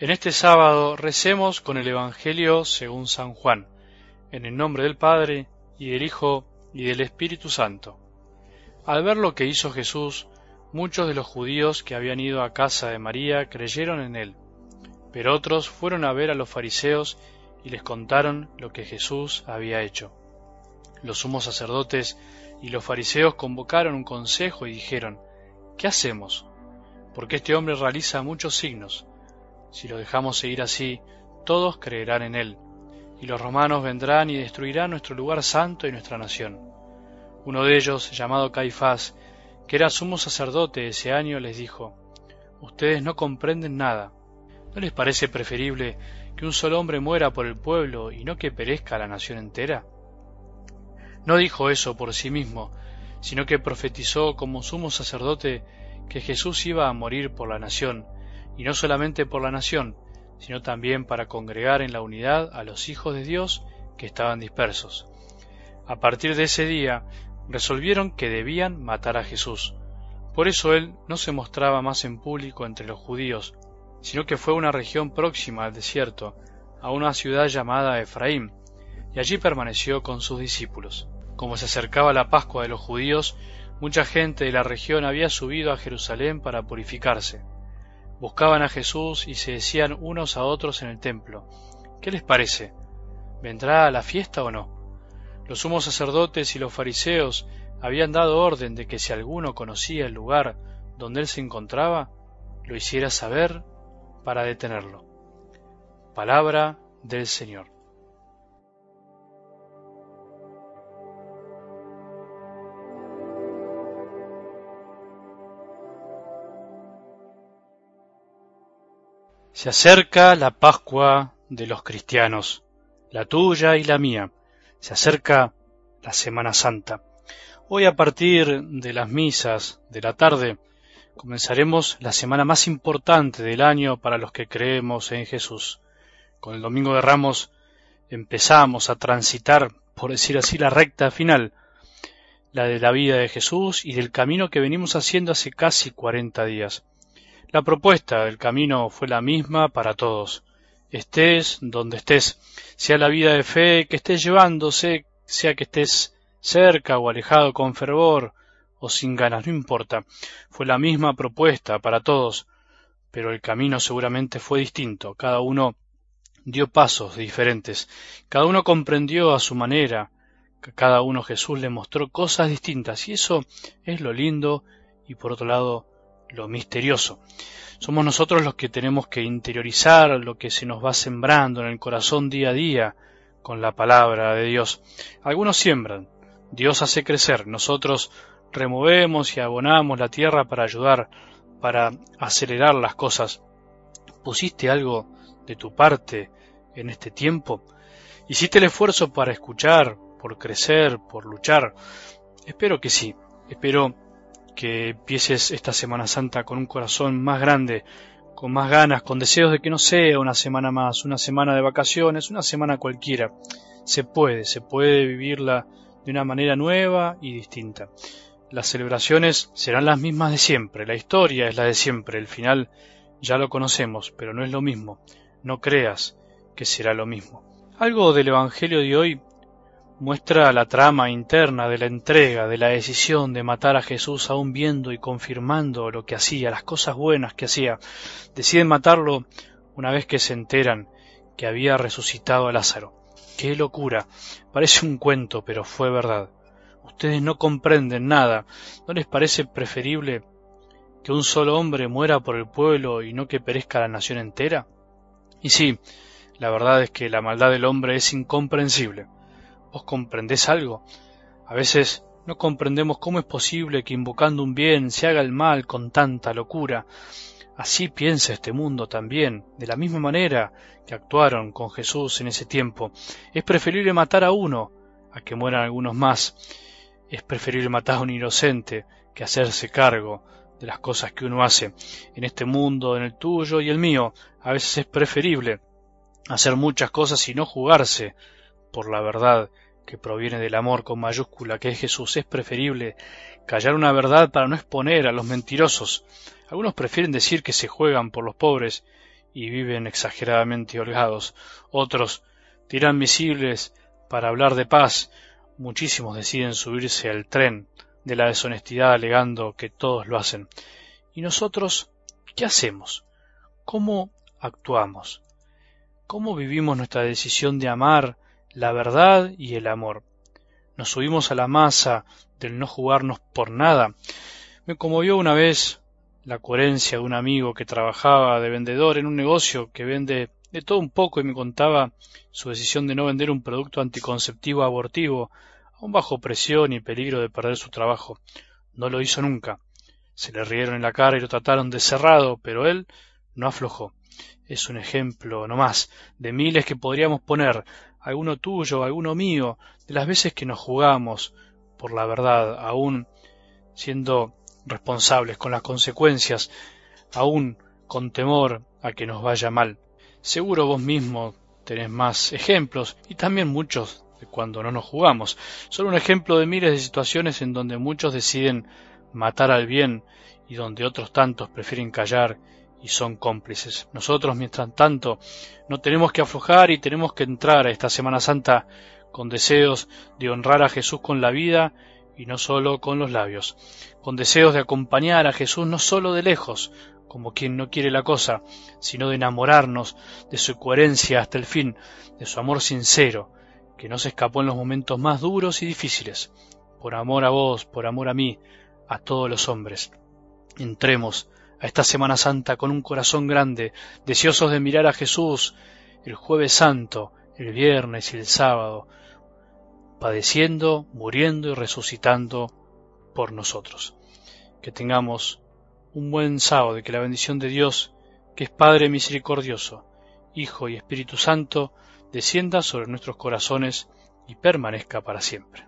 En este sábado recemos con el Evangelio según San Juan, en el nombre del Padre, y del Hijo, y del Espíritu Santo. Al ver lo que hizo Jesús, muchos de los judíos que habían ido a casa de María creyeron en él, pero otros fueron a ver a los fariseos y les contaron lo que Jesús había hecho. Los sumos sacerdotes y los fariseos convocaron un consejo y dijeron, ¿qué hacemos? Porque este hombre realiza muchos signos si lo dejamos seguir así, todos creerán en él, y los romanos vendrán y destruirán nuestro lugar santo y nuestra nación. Uno de ellos, llamado Caifás, que era sumo sacerdote ese año, les dijo, Ustedes no comprenden nada. ¿No les parece preferible que un solo hombre muera por el pueblo y no que perezca la nación entera? No dijo eso por sí mismo, sino que profetizó como sumo sacerdote que Jesús iba a morir por la nación, y no solamente por la nación, sino también para congregar en la unidad a los hijos de Dios que estaban dispersos. A partir de ese día resolvieron que debían matar a Jesús. Por eso él no se mostraba más en público entre los judíos, sino que fue a una región próxima al desierto, a una ciudad llamada Efraín, y allí permaneció con sus discípulos. Como se acercaba la Pascua de los judíos, mucha gente de la región había subido a Jerusalén para purificarse. Buscaban a Jesús y se decían unos a otros en el templo, ¿qué les parece? ¿Vendrá a la fiesta o no? Los sumos sacerdotes y los fariseos habían dado orden de que si alguno conocía el lugar donde él se encontraba, lo hiciera saber para detenerlo. Palabra del Señor. Se acerca la Pascua de los cristianos, la tuya y la mía. Se acerca la Semana Santa. Hoy a partir de las misas de la tarde comenzaremos la semana más importante del año para los que creemos en Jesús. Con el Domingo de Ramos empezamos a transitar, por decir así, la recta final, la de la vida de Jesús y del camino que venimos haciendo hace casi cuarenta días. La propuesta del camino fue la misma para todos. Estés donde estés, sea la vida de fe que estés llevándose, sea que estés cerca o alejado con fervor o sin ganas, no importa. Fue la misma propuesta para todos, pero el camino seguramente fue distinto. Cada uno dio pasos diferentes. Cada uno comprendió a su manera. Cada uno Jesús le mostró cosas distintas y eso es lo lindo y por otro lado lo misterioso. Somos nosotros los que tenemos que interiorizar lo que se nos va sembrando en el corazón día a día con la palabra de Dios. Algunos siembran, Dios hace crecer, nosotros removemos y abonamos la tierra para ayudar, para acelerar las cosas. ¿Pusiste algo de tu parte en este tiempo? ¿Hiciste el esfuerzo para escuchar, por crecer, por luchar? Espero que sí, espero que empieces esta Semana Santa con un corazón más grande, con más ganas, con deseos de que no sea una semana más, una semana de vacaciones, una semana cualquiera. Se puede, se puede vivirla de una manera nueva y distinta. Las celebraciones serán las mismas de siempre, la historia es la de siempre, el final ya lo conocemos, pero no es lo mismo. No creas que será lo mismo. Algo del Evangelio de hoy muestra la trama interna de la entrega, de la decisión de matar a Jesús aún viendo y confirmando lo que hacía, las cosas buenas que hacía. Deciden matarlo una vez que se enteran que había resucitado a Lázaro. ¡Qué locura! Parece un cuento, pero fue verdad. Ustedes no comprenden nada. ¿No les parece preferible que un solo hombre muera por el pueblo y no que perezca la nación entera? Y sí, la verdad es que la maldad del hombre es incomprensible. ¿Vos comprendés algo? A veces no comprendemos cómo es posible que invocando un bien se haga el mal con tanta locura. Así piensa este mundo también, de la misma manera que actuaron con Jesús en ese tiempo. Es preferible matar a uno a que mueran algunos más. Es preferible matar a un inocente que hacerse cargo de las cosas que uno hace. En este mundo, en el tuyo y el mío, a veces es preferible hacer muchas cosas y no jugarse por la verdad que proviene del amor con mayúscula que es Jesús, es preferible callar una verdad para no exponer a los mentirosos. Algunos prefieren decir que se juegan por los pobres y viven exageradamente holgados. Otros tiran misiles para hablar de paz. Muchísimos deciden subirse al tren de la deshonestidad alegando que todos lo hacen. ¿Y nosotros qué hacemos? ¿Cómo actuamos? ¿Cómo vivimos nuestra decisión de amar la verdad y el amor? ¿Nos subimos a la masa del no jugarnos por nada? Me conmovió una vez la coherencia de un amigo que trabajaba de vendedor en un negocio que vende de todo un poco y me contaba su decisión de no vender un producto anticonceptivo abortivo a un bajo presión y peligro de perder su trabajo. No lo hizo nunca. Se le rieron en la cara y lo trataron de cerrado, pero él no aflojó. Es un ejemplo, no más, de miles que podríamos poner, alguno tuyo, alguno mío, de las veces que nos jugamos por la verdad, aún siendo responsables con las consecuencias, aún con temor a que nos vaya mal. Seguro vos mismo tenés más ejemplos y también muchos de cuando no nos jugamos. Solo un ejemplo de miles de situaciones en donde muchos deciden matar al bien y donde otros tantos prefieren callar y son cómplices. Nosotros, mientras tanto, no tenemos que aflojar y tenemos que entrar a esta Semana Santa con deseos de honrar a Jesús con la vida y no solo con los labios, con deseos de acompañar a Jesús no solo de lejos, como quien no quiere la cosa, sino de enamorarnos de su coherencia hasta el fin, de su amor sincero, que no se escapó en los momentos más duros y difíciles, por amor a vos, por amor a mí, a todos los hombres. Entremos a esta Semana Santa con un corazón grande, deseosos de mirar a Jesús el jueves santo, el viernes y el sábado, padeciendo, muriendo y resucitando por nosotros. Que tengamos un buen sábado y que la bendición de Dios, que es Padre misericordioso, Hijo y Espíritu Santo, descienda sobre nuestros corazones y permanezca para siempre.